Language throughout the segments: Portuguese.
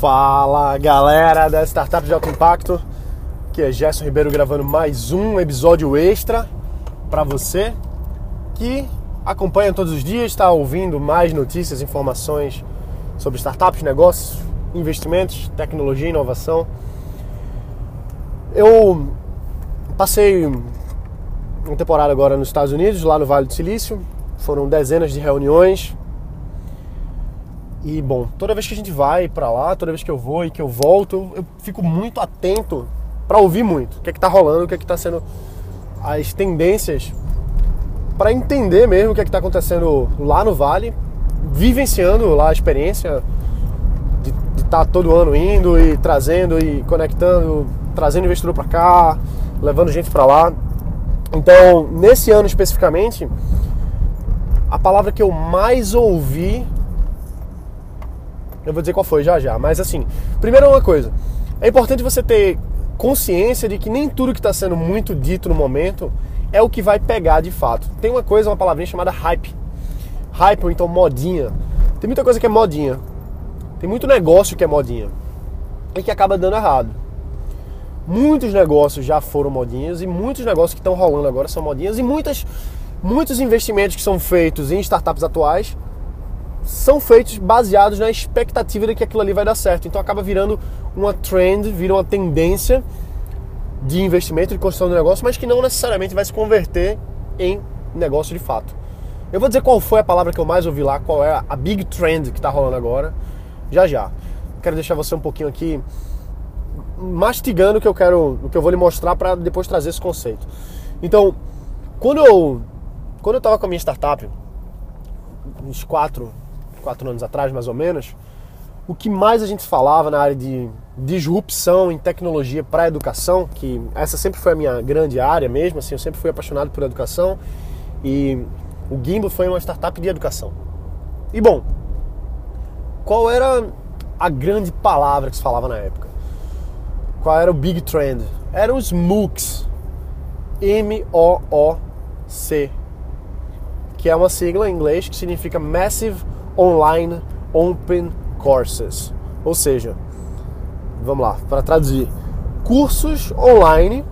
Fala galera da Startup de Alto Impacto, que é Gerson Ribeiro gravando mais um episódio extra para você que acompanha todos os dias, está ouvindo mais notícias, informações sobre startups, negócios, investimentos, tecnologia inovação. Eu passei uma temporada agora nos Estados Unidos, lá no Vale do Silício, foram dezenas de reuniões e bom, toda vez que a gente vai para lá, toda vez que eu vou e que eu volto, eu fico muito atento para ouvir muito o que é que tá rolando, o que é que tá sendo as tendências para entender mesmo o que é que tá acontecendo lá no Vale, vivenciando lá a experiência de estar tá todo ano indo e trazendo e conectando, trazendo investidor para cá, levando gente para lá. Então, nesse ano especificamente, a palavra que eu mais ouvi eu vou dizer qual foi já já. Mas assim, primeiro uma coisa. É importante você ter consciência de que nem tudo que está sendo muito dito no momento é o que vai pegar de fato. Tem uma coisa, uma palavrinha chamada hype. Hype ou então modinha. Tem muita coisa que é modinha. Tem muito negócio que é modinha. E que acaba dando errado. Muitos negócios já foram modinhas e muitos negócios que estão rolando agora são modinhas e muitas, muitos investimentos que são feitos em startups atuais são feitos baseados na expectativa de que aquilo ali vai dar certo. Então acaba virando uma trend, vira uma tendência de investimento, de construção de negócio, mas que não necessariamente vai se converter em negócio de fato. Eu vou dizer qual foi a palavra que eu mais ouvi lá, qual é a big trend que está rolando agora, já já. Quero deixar você um pouquinho aqui mastigando o que eu quero, o que eu vou lhe mostrar para depois trazer esse conceito. Então, quando eu quando eu estava com a minha startup, uns quatro quatro anos atrás, mais ou menos, o que mais a gente falava na área de disrupção em tecnologia para educação, que essa sempre foi a minha grande área mesmo, assim, eu sempre fui apaixonado por educação e o Gimbo foi uma startup de educação. E bom, qual era a grande palavra que se falava na época? Qual era o big trend? Eram os MOOCs. M-O-O-C. Que é uma sigla em inglês que significa Massive Online Open Courses. Ou seja, vamos lá, para traduzir, cursos online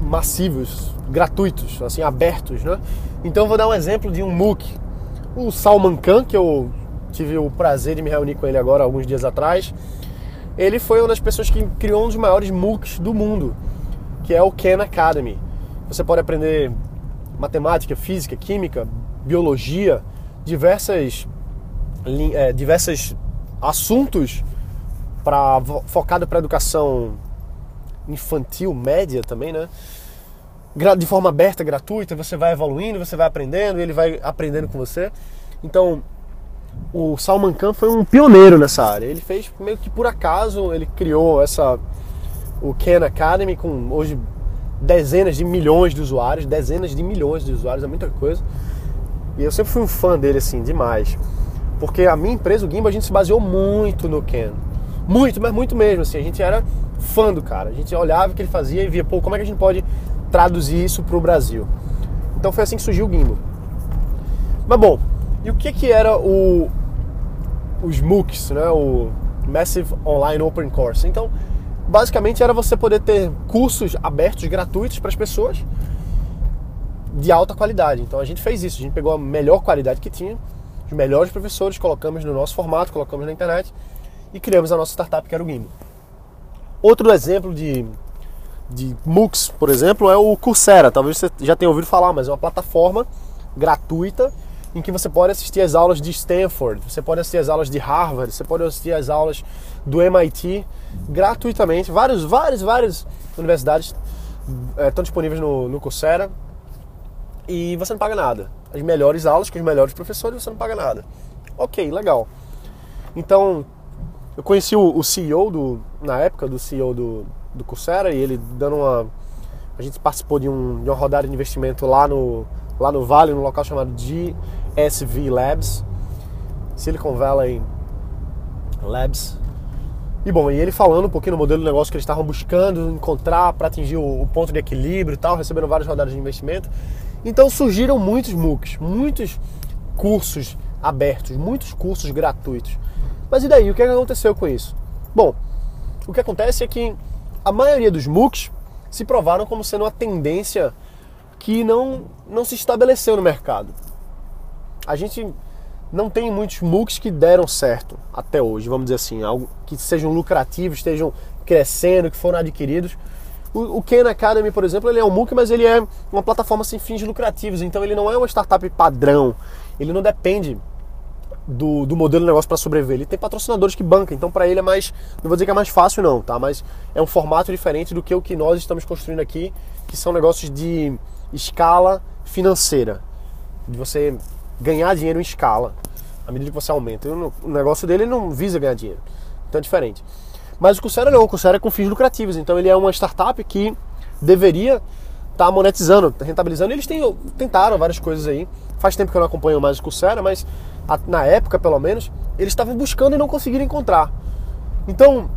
massivos, gratuitos, assim, abertos, né? Então vou dar um exemplo de um MOOC. O Salman Khan, que eu tive o prazer de me reunir com ele agora alguns dias atrás, ele foi uma das pessoas que criou um dos maiores MOOCs do mundo, que é o Khan Academy. Você pode aprender matemática, física, química, biologia, diversas, é, diversos assuntos para focado para educação infantil, média também, né? De forma aberta, gratuita, você vai evoluindo, você vai aprendendo, ele vai aprendendo com você. Então, o Salman Khan foi um pioneiro nessa área. Ele fez meio que por acaso, ele criou essa o Khan Academy com hoje dezenas de milhões de usuários, dezenas de milhões de usuários, é muita coisa. E eu sempre fui um fã dele, assim, demais. Porque a minha empresa, o Gimba, a gente se baseou muito no Ken. Muito, mas muito mesmo, assim. A gente era fã do cara. A gente olhava o que ele fazia e via, pô, como é que a gente pode traduzir isso para o Brasil? Então foi assim que surgiu o Gimba. Mas bom, e o que que era o os MOOCs, né? O Massive Online Open Course. Então, basicamente era você poder ter cursos abertos gratuitos para as pessoas de alta qualidade. Então a gente fez isso, a gente pegou a melhor qualidade que tinha, os melhores professores, colocamos no nosso formato, colocamos na internet e criamos a nossa startup que era o Gimbo. Outro exemplo de, de MOOCs, por exemplo, é o Coursera. Talvez você já tenha ouvido falar, mas é uma plataforma gratuita em que você pode assistir as aulas de Stanford, você pode assistir as aulas de Harvard, você pode assistir as aulas do MIT gratuitamente. Vários, várias, várias universidades é, estão disponíveis no, no Coursera e você não paga nada. As melhores aulas com os melhores professores você não paga nada. Ok, legal. Então, eu conheci o, o CEO do, na época do CEO do, do Coursera e ele dando uma. A gente participou de, um, de uma rodada de investimento lá no, lá no Vale, num local chamado GSV Labs, Silicon Valley Labs. E bom, e ele falando um pouquinho do modelo de negócio que eles estavam buscando encontrar para atingir o, o ponto de equilíbrio e tal, recebendo várias rodadas de investimento. Então surgiram muitos MOOCs, muitos cursos abertos, muitos cursos gratuitos. Mas e daí? O que, é que aconteceu com isso? Bom, o que acontece é que a maioria dos MOOCs se provaram como sendo uma tendência que não, não se estabeleceu no mercado. A gente não tem muitos MOOCs que deram certo até hoje, vamos dizer assim, algo que sejam lucrativos, estejam crescendo, que foram adquiridos. O, o Khan Academy, por exemplo, ele é um MOOC, mas ele é uma plataforma sem fins lucrativos, então ele não é uma startup padrão, ele não depende do, do modelo de negócio para sobreviver. Ele tem patrocinadores que bancam, então para ele é mais, não vou dizer que é mais fácil não, tá? Mas é um formato diferente do que o que nós estamos construindo aqui, que são negócios de escala financeira, de você ganhar dinheiro em escala à medida que você aumenta. O negócio dele não visa ganhar dinheiro, então é diferente. Mas o Coursera não, o Coursera é com fins lucrativos, então ele é uma startup que deveria estar tá monetizando, rentabilizando. Eles têm, tentaram várias coisas aí. Faz tempo que eu não acompanho mais o Coursera, mas na época pelo menos, eles estavam buscando e não conseguiram encontrar. Então,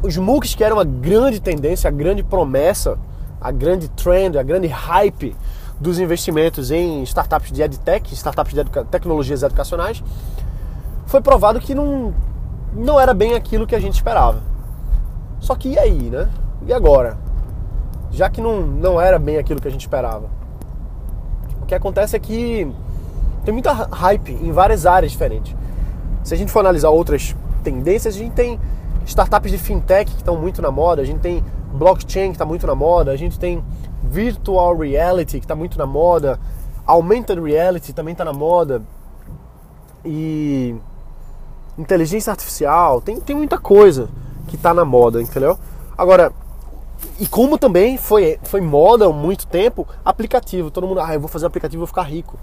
os MOOCs que eram a grande tendência, a grande promessa, a grande trend, a grande hype dos investimentos em startups de edtech, startups de educa tecnologias educacionais, foi provado que não, não era bem aquilo que a gente esperava. Só que e aí, né? E agora? Já que não, não era bem aquilo que a gente esperava. O que acontece é que tem muita hype em várias áreas diferentes. Se a gente for analisar outras tendências, a gente tem startups de fintech que estão muito na moda, a gente tem blockchain que está muito na moda, a gente tem virtual reality que está muito na moda, augmented reality também está na moda e inteligência artificial, tem, tem muita coisa que está na moda, entendeu? Agora, e como também foi, foi moda há muito tempo, aplicativo. Todo mundo, ah, eu vou fazer aplicativo, vou ficar rico.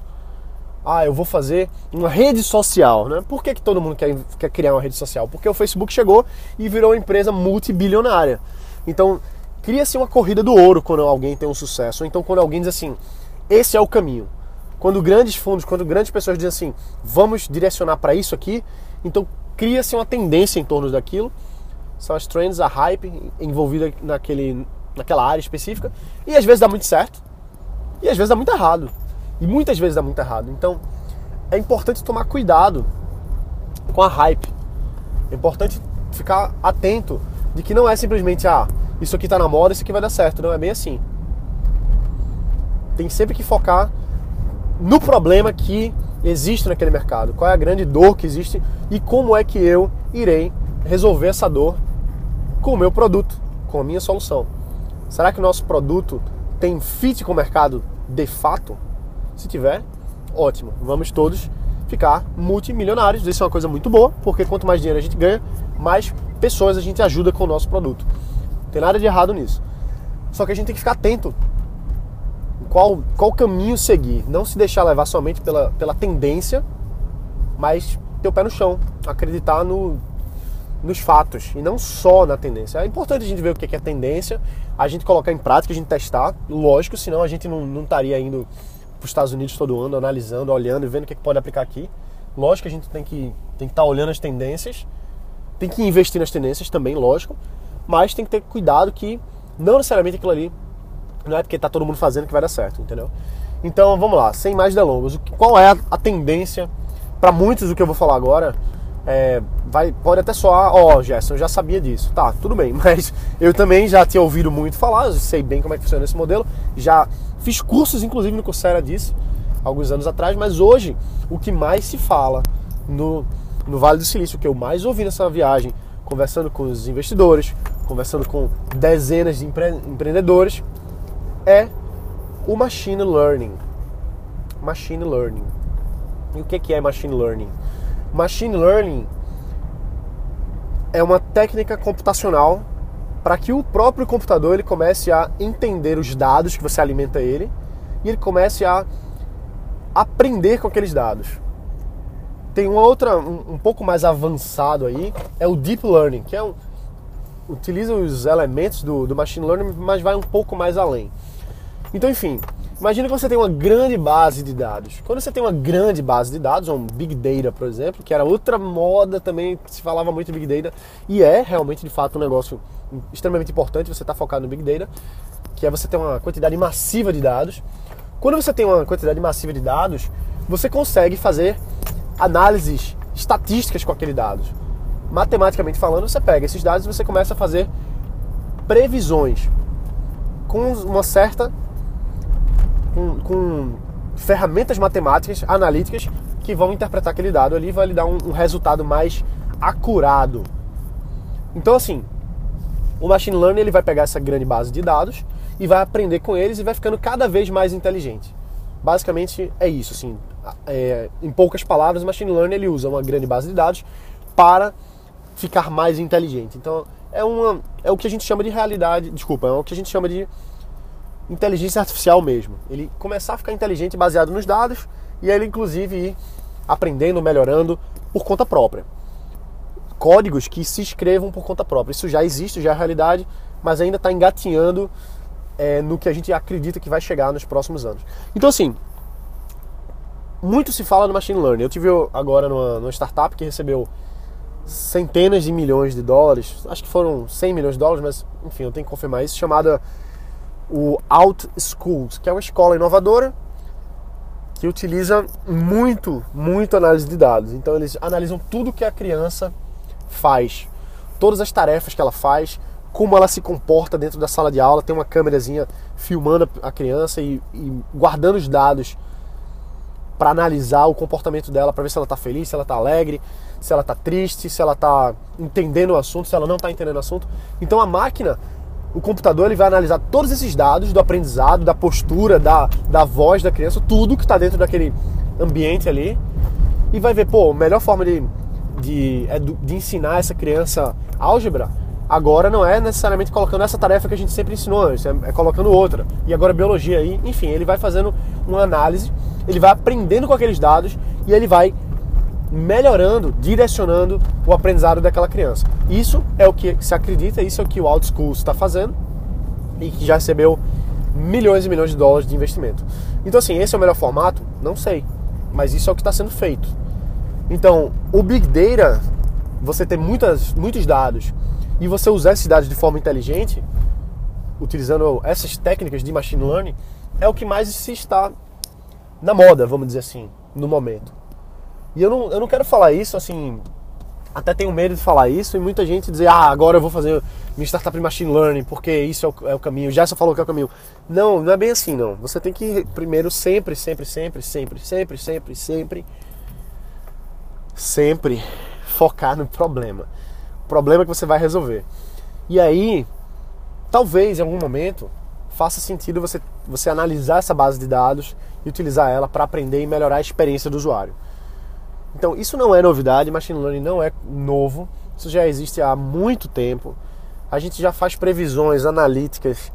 Ah, eu vou fazer uma rede social, né? Por que, que todo mundo quer, quer criar uma rede social? Porque o Facebook chegou e virou uma empresa multibilionária. Então, cria-se uma corrida do ouro quando alguém tem um sucesso. Ou então, quando alguém diz assim, esse é o caminho. Quando grandes fundos, quando grandes pessoas dizem assim, vamos direcionar para isso aqui, então cria-se uma tendência em torno daquilo. São as trends, a hype envolvida naquele, naquela área específica. E às vezes dá muito certo, e às vezes dá muito errado. E muitas vezes dá muito errado. Então é importante tomar cuidado com a hype. É importante ficar atento de que não é simplesmente, ah, isso aqui tá na moda, isso aqui vai dar certo. Não é bem assim. Tem sempre que focar no problema que existe naquele mercado, qual é a grande dor que existe e como é que eu irei resolver essa dor com o meu produto, com a minha solução. Será que o nosso produto tem fit com o mercado de fato? Se tiver, ótimo. Vamos todos ficar multimilionários. Isso é uma coisa muito boa, porque quanto mais dinheiro a gente ganha, mais pessoas a gente ajuda com o nosso produto. Não tem nada de errado nisso. Só que a gente tem que ficar atento qual, qual caminho seguir. Não se deixar levar somente pela, pela tendência, mas ter o pé no chão. Acreditar no, nos fatos e não só na tendência. É importante a gente ver o que é tendência, a gente colocar em prática, a gente testar. Lógico, senão a gente não, não estaria indo para os Estados Unidos todo ano, analisando, olhando e vendo o que, é que pode aplicar aqui. Lógico que a gente tem que tem que estar tá olhando as tendências, tem que investir nas tendências também, lógico, mas tem que ter cuidado que não necessariamente aquilo ali não é porque está todo mundo fazendo que vai dar certo, entendeu? Então vamos lá, sem mais delongas, qual é a tendência para muitos do que eu vou falar agora? É, vai, pode até soar, ó, oh, Gerson, eu já sabia disso. Tá, tudo bem, mas eu também já tinha ouvido muito falar, sei bem como é que funciona esse modelo, já Fiz cursos, inclusive, no Coursera disso, alguns anos atrás, mas hoje o que mais se fala no, no Vale do Silício, o que eu mais ouvi nessa viagem, conversando com os investidores, conversando com dezenas de empre empreendedores, é o Machine Learning. Machine Learning. E o que é Machine Learning? Machine Learning é uma técnica computacional para que o próprio computador ele comece a entender os dados que você alimenta ele e ele comece a aprender com aqueles dados. Tem uma outra, um, um pouco mais avançado aí, é o Deep Learning, que é um, utiliza os elementos do, do Machine Learning, mas vai um pouco mais além. Então, enfim, imagina que você tem uma grande base de dados. Quando você tem uma grande base de dados, um Big Data, por exemplo, que era outra moda também, se falava muito de Big Data, e é realmente, de fato, um negócio extremamente importante você estar tá focado no Big Data, que é você ter uma quantidade massiva de dados. Quando você tem uma quantidade massiva de dados, você consegue fazer análises estatísticas com aquele dado. Matematicamente falando, você pega esses dados e você começa a fazer previsões com uma certa com, com ferramentas matemáticas, analíticas que vão interpretar aquele dado ali e vai lhe dar um, um resultado mais acurado. Então assim, o machine learning ele vai pegar essa grande base de dados e vai aprender com eles e vai ficando cada vez mais inteligente. Basicamente é isso, assim. É, em poucas palavras, o machine learning ele usa uma grande base de dados para ficar mais inteligente. Então é uma é o que a gente chama de realidade, desculpa, é o que a gente chama de inteligência artificial mesmo. Ele começar a ficar inteligente baseado nos dados e ele inclusive ir aprendendo, melhorando por conta própria. Códigos que se escrevam por conta própria. Isso já existe, já é realidade, mas ainda está engatinhando é, no que a gente acredita que vai chegar nos próximos anos. Então, assim, muito se fala no machine learning. Eu tive agora numa, numa startup que recebeu centenas de milhões de dólares, acho que foram 100 milhões de dólares, mas enfim, eu tenho que confirmar isso, chamada o Out Schools, que é uma escola inovadora que utiliza muito, muito análise de dados. Então eles analisam tudo que a criança faz, todas as tarefas que ela faz, como ela se comporta dentro da sala de aula, tem uma câmerazinha filmando a criança e, e guardando os dados para analisar o comportamento dela, para ver se ela está feliz, se ela está alegre, se ela está triste, se ela está entendendo o assunto, se ela não está entendendo o assunto. Então a máquina o computador ele vai analisar todos esses dados do aprendizado, da postura, da, da voz da criança, tudo que está dentro daquele ambiente ali, e vai ver, pô, a melhor forma de, de, é de ensinar essa criança álgebra agora não é necessariamente colocando essa tarefa que a gente sempre ensinou antes, é, é colocando outra. E agora biologia aí, enfim, ele vai fazendo uma análise, ele vai aprendendo com aqueles dados e ele vai melhorando, direcionando o aprendizado daquela criança. Isso é o que se acredita, isso é o que o OutSchool está fazendo e que já recebeu milhões e milhões de dólares de investimento. Então, assim, esse é o melhor formato? Não sei, mas isso é o que está sendo feito. Então, o Big Data, você ter muitas, muitos dados e você usar esses dados de forma inteligente, utilizando essas técnicas de machine learning, é o que mais se está na moda, vamos dizer assim, no momento. E eu não, eu não quero falar isso assim. Até tenho medo de falar isso e muita gente dizer, ah, agora eu vou fazer minha startup de machine learning porque isso é o, é o caminho. Já só falou que é o caminho. Não, não é bem assim, não. Você tem que primeiro sempre, sempre, sempre, sempre, sempre, sempre, sempre, sempre focar no problema. O problema que você vai resolver. E aí, talvez em algum momento faça sentido você, você analisar essa base de dados e utilizar ela para aprender e melhorar a experiência do usuário. Então, isso não é novidade, machine learning não é novo, isso já existe há muito tempo. A gente já faz previsões analíticas,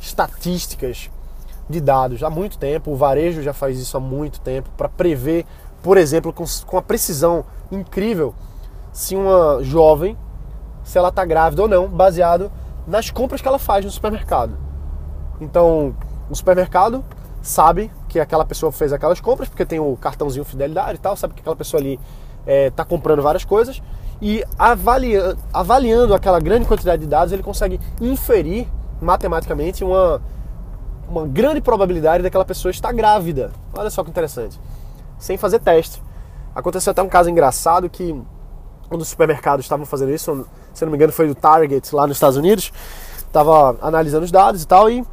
estatísticas de dados há muito tempo. O varejo já faz isso há muito tempo para prever, por exemplo, com, com a precisão incrível, se uma jovem, se ela está grávida ou não, baseado nas compras que ela faz no supermercado. Então, o supermercado sabe que aquela pessoa fez aquelas compras, porque tem o cartãozinho fidelidade e tal, sabe que aquela pessoa ali está é, comprando várias coisas e avalia, avaliando aquela grande quantidade de dados, ele consegue inferir matematicamente uma, uma grande probabilidade daquela pessoa estar grávida. Olha só que interessante. Sem fazer teste. Aconteceu até um caso engraçado que um dos supermercados estavam fazendo isso, se não me engano foi do Target lá nos Estados Unidos, estava analisando os dados e tal e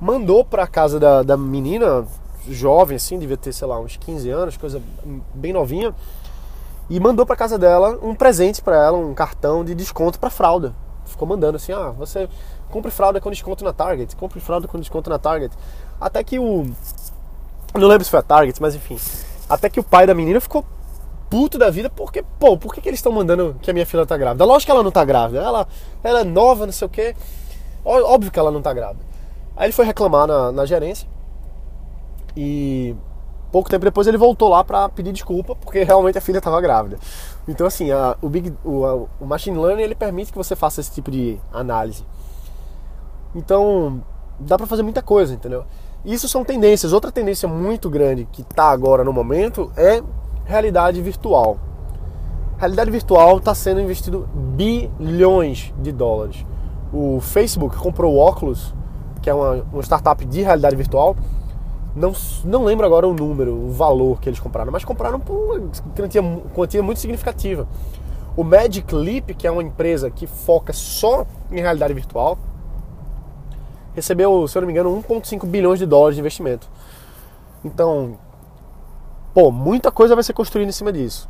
mandou para casa da, da menina, jovem assim, devia ter, sei lá, uns 15 anos, coisa bem novinha, e mandou para casa dela um presente para ela, um cartão de desconto para fralda. Ficou mandando assim: "Ah, você compre fralda com desconto na Target, compre fralda com desconto na Target". Até que o não lembro se foi a Target, mas enfim, até que o pai da menina ficou puto da vida, porque, pô, por que, que eles estão mandando que a minha filha tá grávida? Lógico que ela não tá grávida, ela, ela é nova, não sei o quê. Óbvio que ela não tá grávida. Aí ele foi reclamar na, na gerência e pouco tempo depois ele voltou lá para pedir desculpa porque realmente a filha estava grávida. Então assim, a, o, big, o, a, o machine learning ele permite que você faça esse tipo de análise. Então dá para fazer muita coisa, entendeu? Isso são tendências. Outra tendência muito grande que está agora no momento é realidade virtual. Realidade virtual está sendo investido bilhões de dólares. O Facebook comprou o Oculus, que é uma, uma startup de realidade virtual, não, não lembro agora o número, o valor que eles compraram, mas compraram por uma quantia, quantia muito significativa. O Magic Leap, que é uma empresa que foca só em realidade virtual, recebeu, se eu não me engano, 1,5 bilhões de dólares de investimento. Então, pô, muita coisa vai ser construída em cima disso.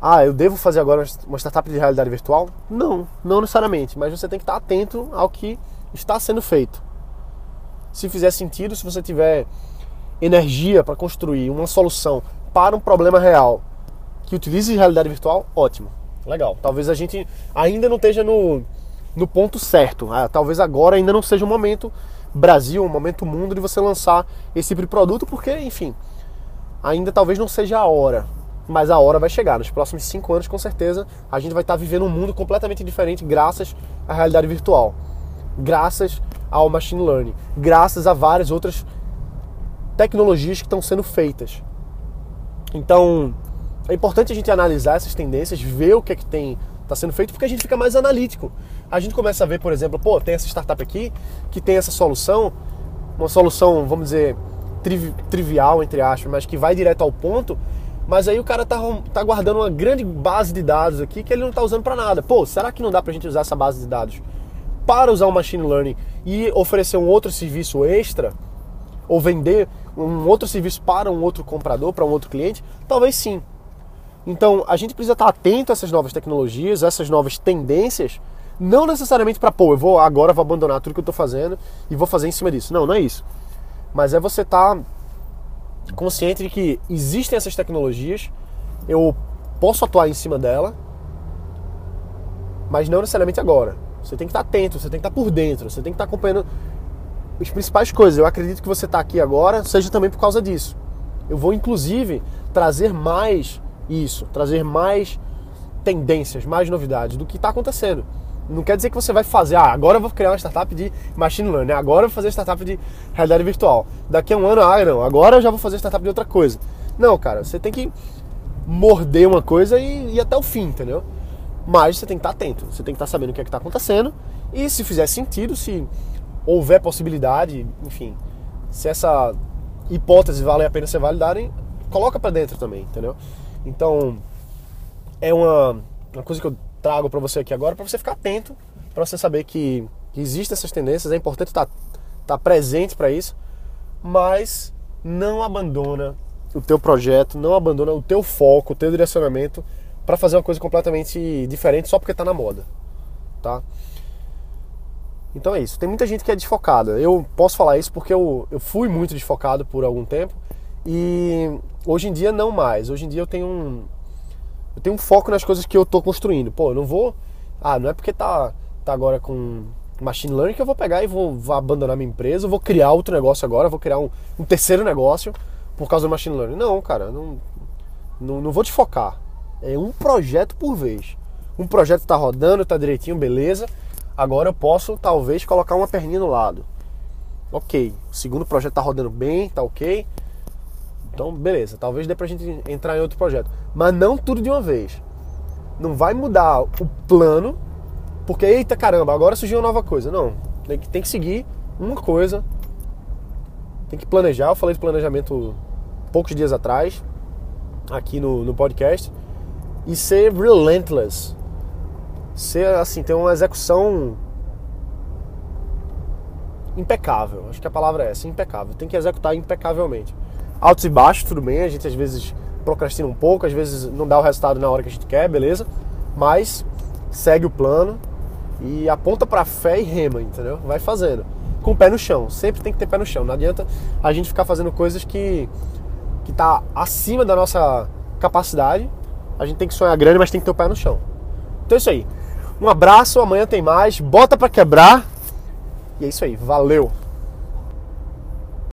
Ah, eu devo fazer agora uma startup de realidade virtual? Não, não necessariamente, mas você tem que estar atento ao que está sendo feito. Se fizer sentido, se você tiver energia para construir uma solução para um problema real que utilize realidade virtual, ótimo. Legal. Talvez a gente ainda não esteja no, no ponto certo. Ah, talvez agora ainda não seja o momento Brasil, o momento mundo de você lançar esse tipo de produto, porque, enfim, ainda talvez não seja a hora. Mas a hora vai chegar. Nos próximos cinco anos, com certeza, a gente vai estar vivendo um mundo completamente diferente graças à realidade virtual. Graças ao machine learning. Graças a várias outras tecnologias que estão sendo feitas. Então, é importante a gente analisar essas tendências, ver o que é que tem está sendo feito, porque a gente fica mais analítico. A gente começa a ver, por exemplo, pô, tem essa startup aqui que tem essa solução, uma solução, vamos dizer, triv trivial, entre aspas, mas que vai direto ao ponto, mas aí o cara tá, tá guardando uma grande base de dados aqui que ele não está usando para nada. Pô, será que não dá para a gente usar essa base de dados para usar o machine learning e oferecer um outro serviço extra? Ou vender um outro serviço para um outro comprador, para um outro cliente? Talvez sim. Então, a gente precisa estar atento a essas novas tecnologias, a essas novas tendências, não necessariamente para, pô, eu vou agora vou abandonar tudo que eu estou fazendo e vou fazer em cima disso. Não, não é isso. Mas é você estar tá consciente de que existem essas tecnologias, eu posso atuar em cima dela, mas não necessariamente agora. Você tem que estar atento, você tem que estar por dentro, você tem que estar acompanhando as principais coisas. Eu acredito que você está aqui agora seja também por causa disso. Eu vou, inclusive, trazer mais isso, trazer mais tendências, mais novidades do que está acontecendo. Não quer dizer que você vai fazer, ah, agora eu vou criar uma startup de machine learning, agora eu vou fazer startup de realidade virtual. Daqui a um ano, ah, não, agora eu já vou fazer startup de outra coisa. Não, cara, você tem que morder uma coisa e ir até o fim, entendeu? Mas você tem que estar atento, você tem que estar sabendo o que é está acontecendo e se fizer sentido, se houver possibilidade, enfim, se essa hipótese vale a pena ser validada, coloca para dentro também, entendeu? Então, é uma, uma coisa que eu trago para você aqui agora, para você ficar atento, para você saber que, que existem essas tendências, é importante estar tá, tá presente para isso, mas não abandona o teu projeto, não abandona o teu foco, o teu direcionamento para fazer uma coisa completamente diferente só porque está na moda, tá? Então é isso. Tem muita gente que é desfocada. Eu posso falar isso porque eu, eu fui muito desfocado por algum tempo e hoje em dia não mais. Hoje em dia eu tenho um eu tenho um foco nas coisas que eu estou construindo. Pô, eu não vou ah, não é porque tá tá agora com machine learning que eu vou pegar e vou, vou abandonar minha empresa, vou criar outro negócio agora, vou criar um, um terceiro negócio por causa do machine learning. Não, cara, não, não, não vou te focar. É um projeto por vez. Um projeto está rodando, está direitinho, beleza. Agora eu posso talvez colocar uma perninha no lado. Ok, o segundo projeto está rodando bem, tá ok. Então, beleza, talvez dê pra gente entrar em outro projeto. Mas não tudo de uma vez. Não vai mudar o plano, porque, eita caramba, agora surgiu uma nova coisa. Não, tem que, tem que seguir uma coisa. Tem que planejar. Eu falei de planejamento poucos dias atrás, aqui no, no podcast. E ser relentless. Ser, assim, ter uma execução impecável. Acho que a palavra é essa, impecável. Tem que executar impecavelmente altos e baixos, tudo bem, a gente às vezes procrastina um pouco, às vezes não dá o resultado na hora que a gente quer, beleza? Mas segue o plano e aponta para fé e rema, entendeu? Vai fazendo. Com o pé no chão, sempre tem que ter pé no chão. Não adianta a gente ficar fazendo coisas que que tá acima da nossa capacidade. A gente tem que sonhar grande, mas tem que ter o pé no chão. Então é isso aí. Um abraço, amanhã tem mais. Bota para quebrar. E é isso aí. Valeu.